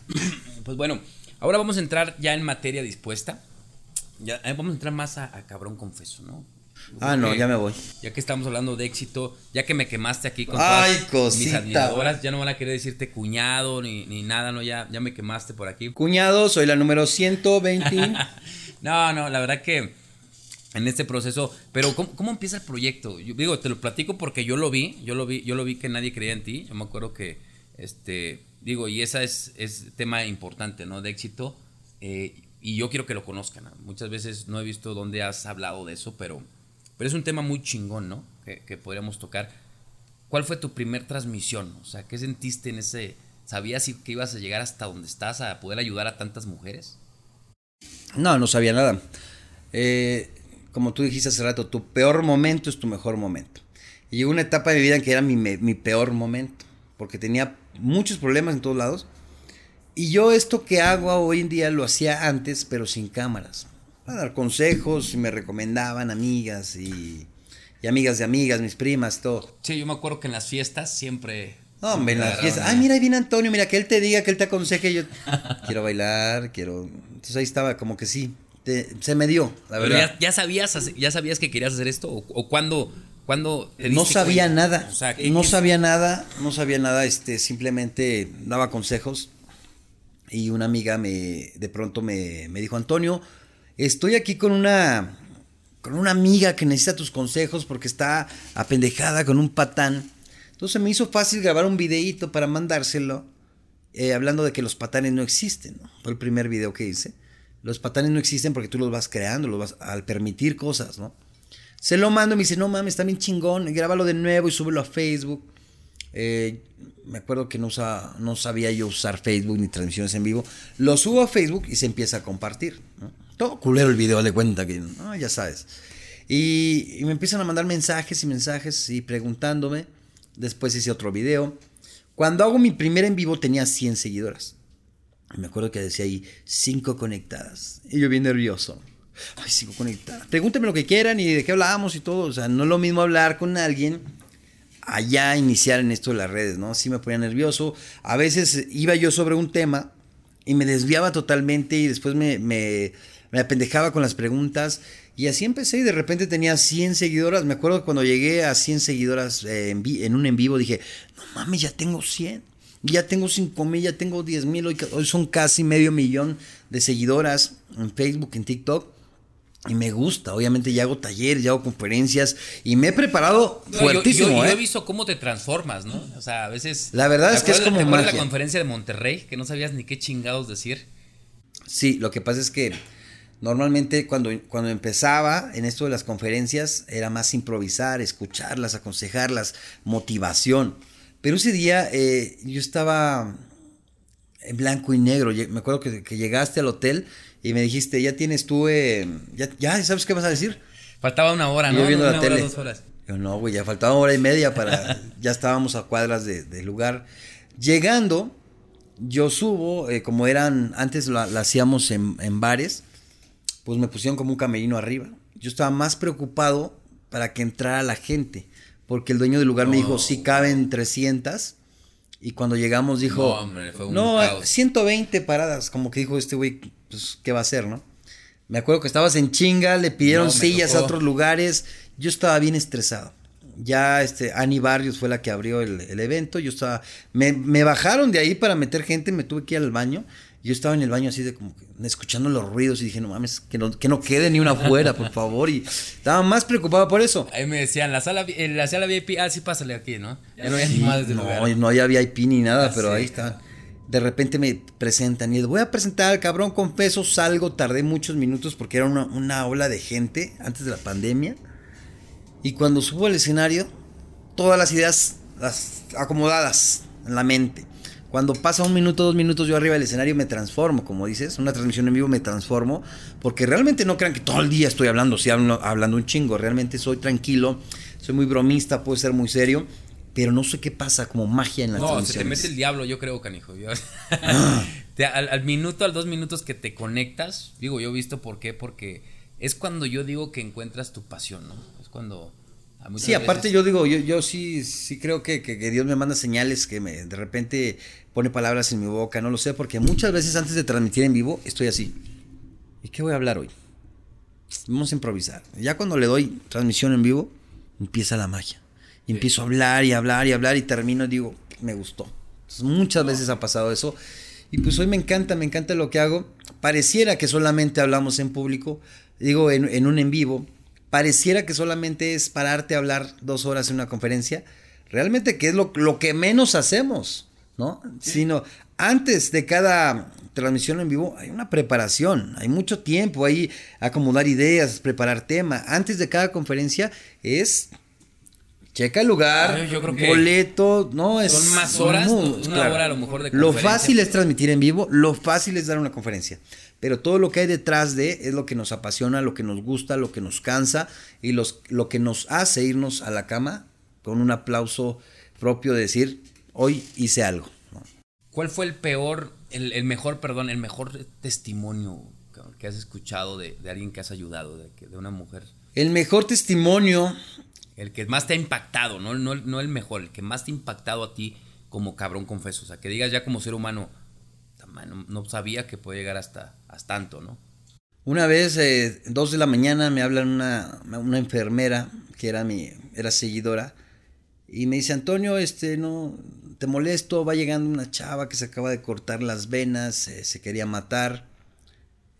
S1: Pues bueno, ahora vamos a entrar ya en materia dispuesta. Ya, eh, vamos a entrar más a, cabrón confeso, ¿no?
S2: Ah, no, ya me voy.
S1: Ya que estamos hablando de éxito, ya que me quemaste aquí con
S2: Ay, todas
S1: mis admiradoras, ya no van a querer decirte cuñado ni, ni nada, no, ya, ya me quemaste por aquí.
S2: Cuñado, soy la número 120.
S1: no, no, la verdad que en este proceso, pero ¿cómo, empieza el proyecto? Yo digo, te lo platico porque yo lo vi, yo lo vi, yo lo vi que nadie creía en ti. Yo me acuerdo que este, digo, y esa es, es tema importante, ¿no? De éxito. Eh, y yo quiero que lo conozcan. Muchas veces no he visto dónde has hablado de eso, pero, pero es un tema muy chingón, ¿no? Que, podríamos tocar. ¿Cuál fue tu primer transmisión? O sea, ¿qué sentiste en ese... ¿Sabías que ibas a llegar hasta donde estás a poder ayudar a tantas mujeres?
S2: No, no sabía nada. Eh, como tú dijiste hace rato, tu peor momento es tu mejor momento. Y llegó una etapa de mi vida en que era mi, mi peor momento, porque tenía muchos problemas en todos lados. Y yo esto que hago hoy en día lo hacía antes, pero sin cámaras. Para dar consejos, y me recomendaban amigas y, amigas de amigas, mis primas, todo.
S1: Sí, yo me acuerdo que en las fiestas siempre...
S2: No, hombre, en las fiestas. Ay, mira, ahí viene Antonio, mira, que él te diga, que él te aconseje. Yo quiero bailar, quiero... Entonces ahí estaba como que sí, se me dio, la verdad.
S1: Ya, sabías, ya sabías que querías hacer esto? ¿O, o cuándo, cuando
S2: no sabía nada, no sabía nada, no sabía nada, este, simplemente daba consejos y una amiga me, de pronto me, me, dijo, Antonio, estoy aquí con una, con una amiga que necesita tus consejos porque está apendejada con un patán. Entonces me hizo fácil grabar un videíto para mandárselo, eh, hablando de que los patanes no existen, Fue el primer video que hice. Los patanes no existen porque tú los vas creando, los vas al permitir cosas, ¿no? Se lo mando y me dice, no mames, está bien chingón, grábalo de nuevo y súbelo a Facebook. Eh, me acuerdo que no, no sabía yo usar Facebook ni transmisiones en vivo. Lo subo a Facebook y se empieza a compartir. Todo culero el video, de cuenta que, ya sabes. Y, me empiezan a mandar mensajes y mensajes y preguntándome. Después hice otro video. Cuando hago mi primer en vivo tenía 100 seguidoras. me acuerdo que decía ahí 5 conectadas. Y yo bien nervioso. Ay, sigo conectada. Pregúntenme lo que quieran y de qué hablábamos y todo. O sea, no es lo mismo hablar con alguien allá iniciar en esto de las redes, ¿no? Sí me ponía nervioso. A veces iba yo sobre un tema y me desviaba totalmente y después me, me, me apendejaba con las preguntas. Y así empecé y de repente tenía 100 seguidoras. Me acuerdo cuando llegué a 100 seguidoras eh, en, en, un en vivo dije, no mames, ya tengo 100. Ya tengo 5 mil, ya tengo 10 mil. Hoy, hoy son casi medio millón de seguidoras en Facebook, en TikTok. Y me gusta, obviamente ya hago talleres, ya hago conferencias y me he preparado fuertísimo.
S1: Yo,
S2: ¿eh?
S1: he visto cómo te transformas, ¿no? O sea, a veces...
S2: La verdad es que es como
S1: magia. la conferencia de Monterrey que no sabías ni qué chingados decir?
S2: Sí, lo que pasa es que normalmente cuando, cuando empezaba en esto de las conferencias era más improvisar, escucharlas, aconsejarlas, motivación. Pero ese día eh, yo estaba en blanco y negro. Me acuerdo que, que llegaste al hotel y me dijiste, ya tienes tú, eh, ya, ya, ¿sabes qué vas a decir?
S1: Faltaba una hora, ¿no?
S2: Yo viendo
S1: la
S2: tele. dos horas. Yo no, güey, ya faltaba una hora y media para, ya estábamos a cuadras del de lugar. Llegando, yo subo, eh, como eran, antes la, hacíamos en, en, bares, pues me pusieron como un camerino arriba. Yo estaba más preocupado para que entrara la gente, porque el dueño del lugar me dijo, sí caben 300. Y cuando llegamos dijo, no, hombre, fue un no 120 paradas, como que dijo este güey, pues, ¿qué va a hacer, no? Me acuerdo que estabas en chinga, le pidieron sillas a otros lugares. Yo estaba bien estresado. Ya este, Ani Barrios fue la que abrió el, evento. Yo estaba. Me, bajaron de ahí para meter gente, me tuve que ir al baño. Yo estaba en el baño así de como que escuchando los ruidos y dije, no mames, que no, que no quede ni una afuera, por favor. Y estaba más preocupado por eso.
S1: Ahí me decían, la sala, la sala VIP, ah, sí, pásale aquí, ¿no?
S2: Ya no había más de no, no había VIP ni nada, pero ahí está de repente me presentan y les voy a presentar al cabrón con peso, salgo, tardé muchos minutos porque era una, ola de gente antes de la pandemia. Y cuando subo al escenario, todas las ideas las acomodadas en la mente. Cuando pasa un minuto, dos minutos yo arriba del escenario me transformo, como dices, una transmisión en vivo me transformo, porque realmente no crean que todo el día estoy hablando, sí hablo, hablando un chingo, realmente soy tranquilo, soy muy bromista, puedo ser muy serio, pero no sé qué pasa, como magia en la
S1: No, se te mete el diablo, yo creo, canijo. Ah. al, al, minuto, al dos minutos que te conectas, digo, yo he visto por qué, porque es cuando yo digo que encuentras tu pasión, ¿no? Es cuando
S2: Sí, aparte yo digo, yo, yo sí, sí creo que, que, Dios me manda señales que me, de repente pone palabras en mi boca, no lo sé, porque muchas veces antes de transmitir en vivo estoy así. ¿Y qué voy a hablar hoy? Vamos a improvisar. Ya cuando le doy transmisión en vivo, empieza la magia. Y empiezo a hablar y hablar y hablar y termino y digo, me gustó. muchas veces ha pasado eso. Y pues hoy me encanta, me encanta lo que hago. Pareciera que solamente hablamos en público, digo, en, en un en vivo pareciera que solamente es pararte a hablar dos horas en una conferencia, realmente que es lo, lo que menos hacemos, ¿no? Sino antes de cada transmisión en vivo hay una preparación, hay mucho tiempo ahí acomodar ideas, preparar tema. Antes de cada conferencia es checa el lugar, boleto, no es
S1: son más horas, una hora a lo mejor de
S2: Lo fácil es transmitir en vivo, lo fácil es dar una conferencia pero todo lo que hay detrás de es lo que nos apasiona, lo que nos gusta, lo que nos cansa y los, lo que nos hace irnos a la cama con un aplauso propio de decir, hoy hice algo.
S1: ¿Cuál fue el peor, el, mejor, perdón, el mejor testimonio que has escuchado de, alguien que has ayudado, de, de, una mujer?
S2: El mejor testimonio.
S1: El que más te ha impactado, ¿no? No, no el mejor, el que más te ha impactado a ti como cabrón confeso. O sea, que digas ya como ser humano, no, sabía que puede llegar hasta, hasta tanto, ¿no?
S2: Una vez, eh, dos de la mañana, me hablan una, una enfermera que era mi, era seguidora, y me dice, Antonio, este, no, te molesto, va llegando una chava que se acaba de cortar las venas, se quería matar,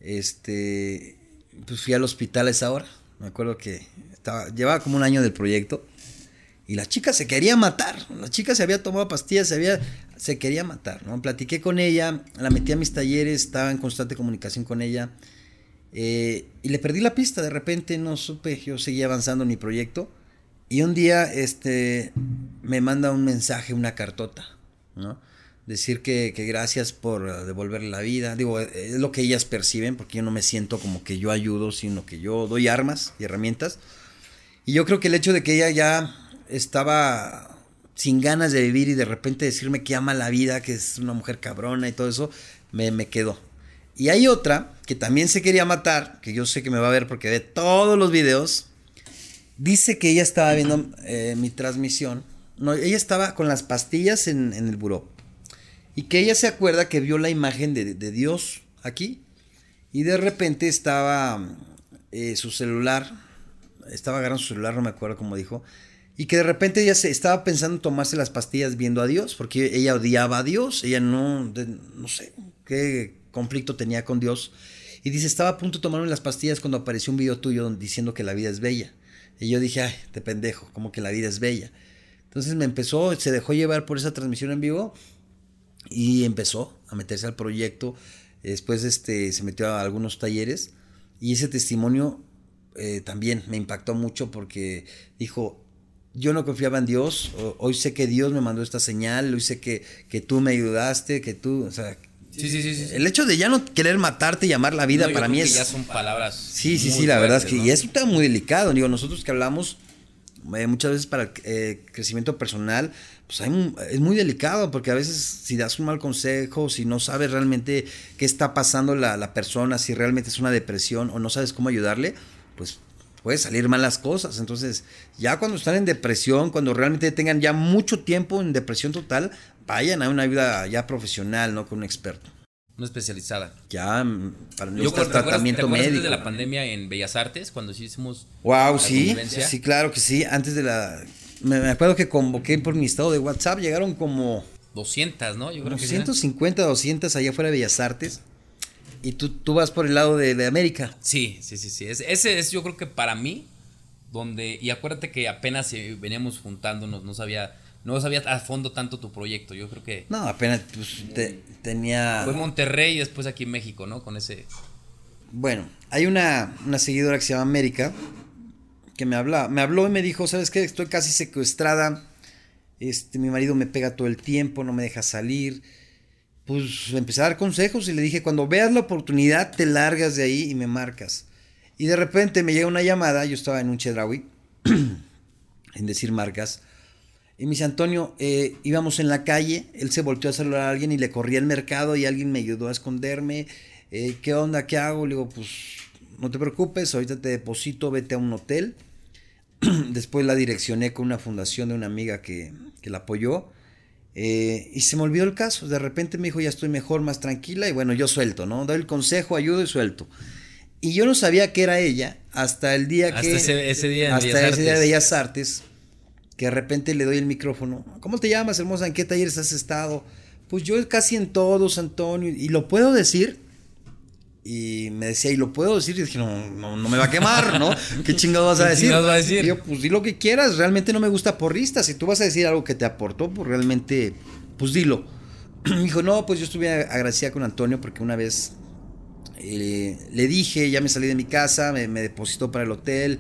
S2: este, pues fui al hospital a esa hora, me acuerdo que estaba, llevaba como un año del proyecto, y la chica se quería matar. La chica se había tomado pastillas, se, había, se quería matar. ¿no? Platiqué con ella, la metí a mis talleres, estaba en constante comunicación con ella. Eh, y le perdí la pista, de repente no supe, yo seguía avanzando en mi proyecto. Y un día este, me manda un mensaje, una cartota, ¿no? Decir que, que gracias por devolverle la vida. Digo, es lo que ellas perciben, porque yo no me siento como que yo ayudo, sino que yo doy armas y herramientas. Y yo creo que el hecho de que ella ya estaba sin ganas de vivir y de repente decirme que ama la vida, que es una mujer cabrona y todo eso, me, me quedó. Y hay otra que también se quería matar, que yo sé que me va a ver porque ve todos los videos. Dice que ella estaba viendo eh, mi transmisión. No, ella estaba con las pastillas en, el buró. Y que ella se acuerda que vio la imagen de, Dios aquí. Y de repente estaba eh, su celular. Estaba agarrando su celular, no me acuerdo cómo dijo y que de repente ella se estaba pensando en tomarse las pastillas viendo a Dios, porque ella odiaba a Dios, ella no, no sé qué conflicto tenía con Dios. Y dice, estaba a punto de tomarme las pastillas cuando apareció un video tuyo diciendo que la vida es bella. Y yo dije, ay, te pendejo, como que la vida es bella. Entonces me empezó, se dejó llevar por esa transmisión en vivo y empezó a meterse al proyecto. Después este, se metió a algunos talleres y ese testimonio eh, también me impactó mucho porque dijo, yo no confiaba en Dios, hoy sé que Dios me mandó esta señal, hoy sé que, que tú me ayudaste, que tú, o sea...
S1: Sí, sí, sí,
S2: El hecho de ya no querer matarte y llamar la vida para mí es...
S1: ya son palabras.
S2: Sí, sí, sí, la verdad es que... Y es un tema muy delicado, digo, nosotros que hablamos eh, muchas veces para el eh, crecimiento personal, pues es muy delicado porque a veces si das un mal consejo, si no sabes realmente qué está pasando la, la persona, si realmente es una depresión o no sabes cómo ayudarle, pues puede salir mal las cosas. Entonces, ya cuando están en depresión, cuando realmente tengan ya mucho tiempo en depresión total, vayan a una vida ya profesional, ¿no? Con un experto.
S1: Una especializada.
S2: Ya, mm, para Yo tratamiento ¿te médico.
S1: Antes de la pandemia en Bellas Artes, cuando sí hicimos.
S2: Wow, sí. Sí, claro que sí. Antes de la. Me, acuerdo que convoqué por mi estado de WhatsApp, llegaron como.
S1: 200, ¿no?
S2: Yo creo 150, 200 allá fuera de Bellas Artes. Y tú, tú vas por el lado de, América.
S1: Sí, sí, sí, sí. ese es yo creo que para mí, donde, y acuérdate que apenas veníamos juntándonos, no sabía, no sabía a fondo tanto tu proyecto, yo creo que...
S2: No, apenas pues, tenía...
S1: Fue Monterrey y después aquí en México, ¿no? Con ese...
S2: Bueno, hay una, una seguidora que se llama América, que me habla, me habló y me dijo, ¿sabes qué? Estoy casi secuestrada este, mi marido me pega todo el tiempo, no me deja salir. Pues empecé a dar consejos y le dije, cuando veas la oportunidad, te largas de ahí y me marcas. Y de repente me llega una llamada, yo estaba en un Chedraui, en decir marcas, y me dice, Antonio, eh, íbamos en la calle, él se volteó a saludar a alguien y le corrí al mercado y alguien me ayudó a esconderme. Eh, ¿Qué onda? ¿Qué hago? Le digo, pues no te preocupes, ahorita te deposito, vete a un hotel. Después la direccioné con una fundación de una amiga que, que la apoyó. Eh, y se me olvidó el caso. De repente me dijo, ya estoy mejor, más tranquila. Y bueno, yo suelto, ¿no? Doy el consejo, ayudo y suelto. Y yo no sabía que era ella hasta el día
S1: hasta
S2: que.
S1: Ese, ese día
S2: hasta ese día de. Bellas Artes. Que de repente le doy el micrófono. ¿Cómo te llamas, hermosa? ¿En qué talleres has estado? Pues yo casi en todos, Antonio. Y lo puedo decir. Y me decía, ¿y lo puedo decir? Y dije, no, no, no me va a quemar, ¿no? ¿Qué chingado vas a
S1: ¿Qué
S2: decir?
S1: chingados va a decir?
S2: Y yo, pues di lo que quieras. Realmente no me gusta porrista. Si tú vas a decir algo que te aportó, pues realmente, pues dilo. Me dijo, no, pues yo estuve agradecida con Antonio porque una vez eh, le dije, ya me salí de mi casa, me, me depositó para el hotel,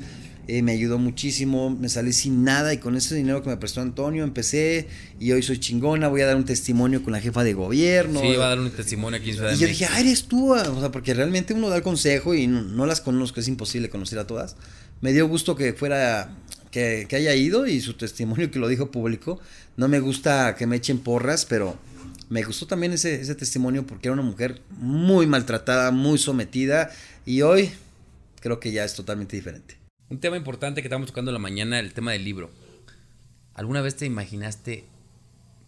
S2: eh, me ayudó muchísimo, me salí sin nada y con ese dinero que me prestó Antonio empecé y hoy soy chingona, voy a dar un testimonio con la jefa de gobierno.
S1: Sí, va a dar un testimonio aquí en Ciudad
S2: Y yo dije, ah, eres tú, ah", o sea, porque realmente uno da el consejo y no, no las conozco, es imposible conocer a todas. Me dio gusto que fuera, que, que haya ido y su testimonio que lo dijo público. No me gusta que me echen porras, pero me gustó también ese, ese testimonio porque era una mujer muy maltratada, muy sometida y hoy creo que ya es totalmente diferente.
S1: Un tema importante que estamos tocando en la mañana, el tema del libro. ¿Alguna vez te imaginaste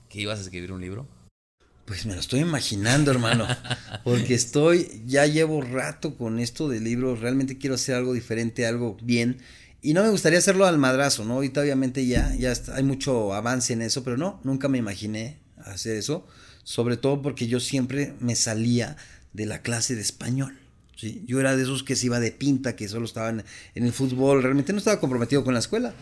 S1: que ibas a escribir un libro?
S2: Pues me lo estoy imaginando, hermano. Porque estoy, ya llevo rato con esto de libros. Realmente quiero hacer algo diferente, algo bien. Y no me gustaría hacerlo al madrazo, ¿no? Ahorita obviamente ya, ya está- hay mucho avance en eso, pero no, nunca me imaginé hacer eso. Sobre todo porque yo siempre me salía de la clase de español. ¿Sí? Yo era de esos que se iba de pinta, que solo estaban en el fútbol. Realmente no estaba comprometido con la escuela.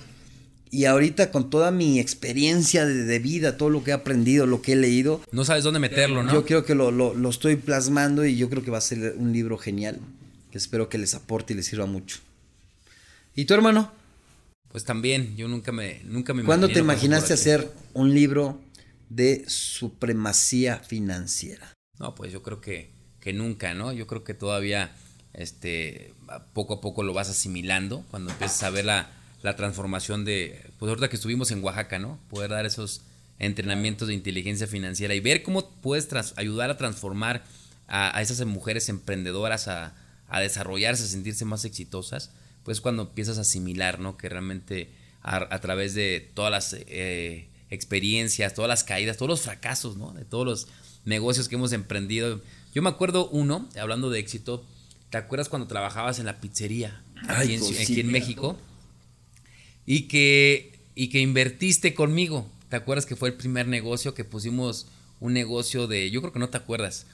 S2: Y ahorita con toda mi experiencia de, de vida, todo lo que he aprendido, lo que he leído,
S1: No sabes dónde meterlo, ¿no?
S2: yo creo que lo, lo- lo estoy plasmando y yo creo que va a ser un libro genial, que espero que les aporte y les sirva mucho. ¿Y tu hermano?
S1: Pues también, yo nunca me, nunca me
S2: ¿Cuándo te imaginaste hacer un libro de supremacía financiera?
S1: No, pues yo creo que, que nunca, ¿no? Yo creo que todavía este, poco a poco lo vas asimilando cuando empiezas a ver la, la transformación de, pues ahorita que estuvimos en Oaxaca, ¿no? Poder dar esos entrenamientos de inteligencia financiera y ver cómo puedes ayudar a transformar a, esas mujeres emprendedoras a, a desarrollarse, a sentirse más exitosas, pues cuando empiezas a asimilar, ¿no? Que realmente a, a través de todas las eh, experiencias, todas las caídas, todos los fracasos, ¿no? De todos los negocios que hemos emprendido. Yo me acuerdo uno, hablando de éxito, ¿te acuerdas cuando trabajabas en la pizzería aquí, en,
S2: pues,
S1: aquí en México? Y que, y que invertiste conmigo. ¿Te acuerdas que fue el primer negocio que pusimos un negocio de, yo creo que no te acuerdas.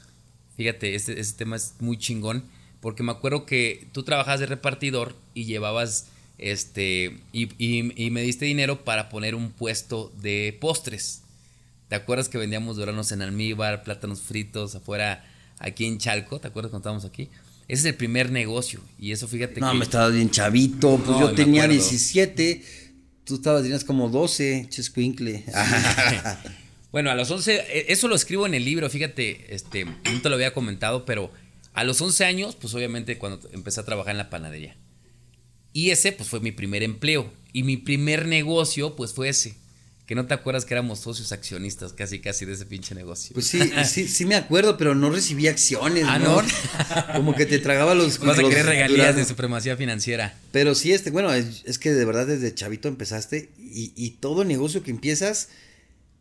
S1: Fíjate, este, este tema es muy chingón, porque me acuerdo que tú trabajabas de repartidor y llevabas, este, y, y- y me diste dinero para poner un puesto de postres. ¿Te acuerdas que vendíamos duranos en almíbar, plátanos fritos afuera, aquí en Chalco? ¿Te acuerdas cuando estábamos aquí? Ese es el primer negocio, y eso fíjate
S2: No,
S1: que...
S2: me estabas bien chavito, pues
S1: No,
S2: yo tenía
S1: acuerdo.
S2: 17, tú estabas, tenías como 12, chescuincle.
S1: Bueno, a los 11, eh, eso lo escribo en el libro, fíjate, este, no te lo había comentado, pero a los 11 años, pues obviamente cuando empecé a trabajar en la panadería. Y ese, pues fue mi primer empleo. Y mi primer negocio, pues fue ese. Que no te acuerdas que éramos socios accionistas casi, casi de ese pinche negocio.
S2: Pues sí, sí, sí me acuerdo, pero no recibí acciones,
S1: Ah,
S2: ¿no?
S1: ¿no?
S2: Como que te tragaba los...
S1: Vas a
S2: los
S1: querer regalías de supremacía financiera.
S2: Pero sí, este, bueno, es, es que de verdad desde chavito empezaste y, y todo negocio que empiezas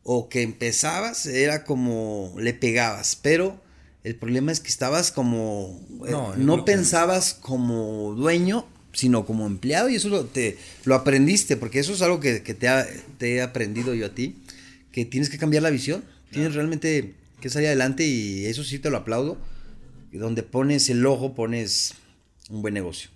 S2: o que empezabas era como le pegabas, pero el problema es que estabas como, eh,
S1: No,
S2: no, pensabas como dueño, sino como empleado y eso lo, te, lo aprendiste, porque eso es algo que, que te, ha- te he aprendido yo a ti, que tienes que cambiar la visión, tienes realmente que salir adelante y eso sí te lo aplaudo, y donde pones el ojo pones un buen negocio.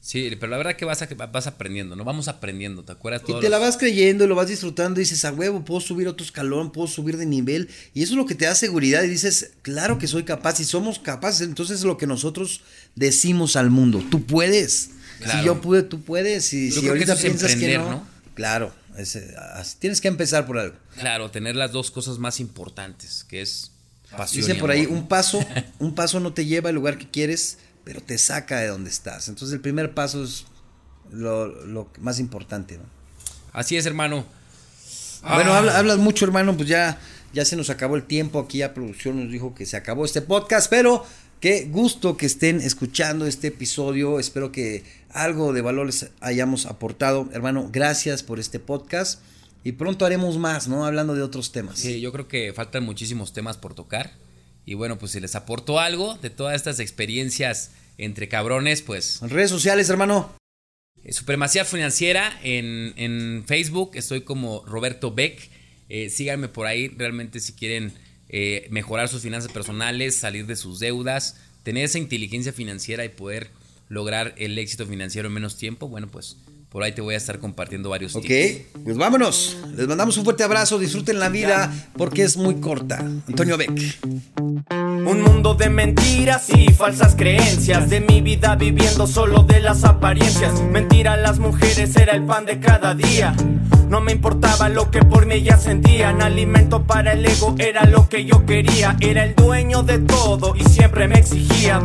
S1: Sí, pero la verdad que vas, a- vas aprendiendo, ¿no? Vamos aprendiendo, ¿te acuerdas?
S2: Y te la vas creyendo, lo vas disfrutando y dices, a huevo, puedo subir otro escalón, puedo subir de nivel. Y eso es lo que te da seguridad y dices, claro que soy capaz y somos capaces. Entonces es lo que nosotros decimos al mundo, tú puedes.
S1: Claro.
S2: Si yo pude, tú puedes. Y
S1: Yo
S2: si
S1: que
S2: ahorita piensas que no,
S1: ¿no?
S2: claro, tienes que empezar por algo.
S1: Claro, tener las dos cosas más importantes, que es pasión.
S2: Dice por ahí, un paso, un paso no te lleva al lugar que quieres, pero te saca de donde estás. Entonces el primer paso es lo, más importante.
S1: Así es, hermano.
S2: Bueno, ah. hablas mucho, hermano, pues ya, ya se nos acabó el tiempo. Aquí ya producción nos dijo que se acabó este podcast, pero qué gusto que estén escuchando este episodio. Espero que algo de valor les hayamos aportado. Hermano, gracias por este podcast. Y pronto haremos más, ¿no? Hablando de otros temas.
S1: Sí, yo creo que faltan muchísimos temas por tocar. Y bueno, pues si les aportó algo de todas estas experiencias entre cabrones, pues...
S2: En redes sociales, hermano.
S1: Eh, Supremacía Financiera en, Facebook, estoy como Roberto Beck. Eh, síganme por ahí, realmente si quieren eh, mejorar sus finanzas personales, salir de sus deudas, tener esa inteligencia financiera y poder lograr el éxito financiero en menos tiempo, bueno, pues por ahí te voy a estar compartiendo varios
S2: Ok, pues vámonos. Les mandamos un fuerte abrazo. Disfruten la vida porque es muy corta. Antonio Beck.
S3: Un mundo de mentiras y falsas creencias. De mi vida viviendo solo de las apariencias. Mentira, las mujeres era el pan de cada día. No me importaba lo que por mí ellas sentían. Alimento para el ego era lo que yo quería. Era el dueño de todo y siempre me exigía.